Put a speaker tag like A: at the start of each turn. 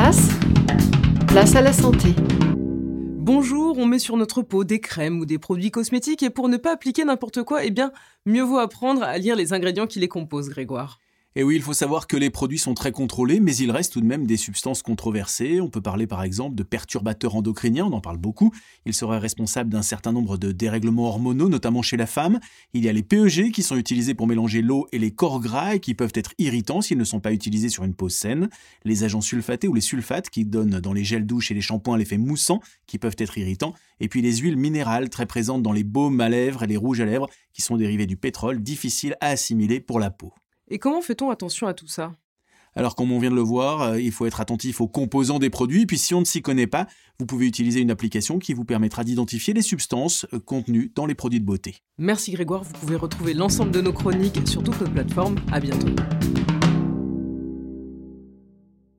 A: place, place à la santé.
B: Bonjour, on met sur notre peau des crèmes ou des produits cosmétiques et pour ne pas appliquer n'importe quoi, eh bien, mieux vaut apprendre à lire les ingrédients qui les composent, Grégoire.
C: Et oui, il faut savoir que les produits sont très contrôlés, mais il reste tout de même des substances controversées. On peut parler par exemple de perturbateurs endocriniens, on en parle beaucoup. Ils seraient responsables d'un certain nombre de dérèglements hormonaux, notamment chez la femme. Il y a les PEG qui sont utilisés pour mélanger l'eau et les corps gras et qui peuvent être irritants s'ils ne sont pas utilisés sur une peau saine. Les agents sulfatés ou les sulfates qui donnent dans les gels douches et les shampoings l'effet moussant qui peuvent être irritants. Et puis les huiles minérales très présentes dans les baumes à lèvres et les rouges à lèvres qui sont dérivés du pétrole, difficiles à assimiler pour la peau.
B: Et comment fait-on attention à tout ça?
C: Alors comme on vient de le voir, euh, il faut être attentif aux composants des produits, puis si on ne s'y connaît pas, vous pouvez utiliser une application qui vous permettra d'identifier les substances euh, contenues dans les produits de beauté.
B: Merci Grégoire, vous pouvez retrouver l'ensemble de nos chroniques sur toutes nos plateformes. À bientôt.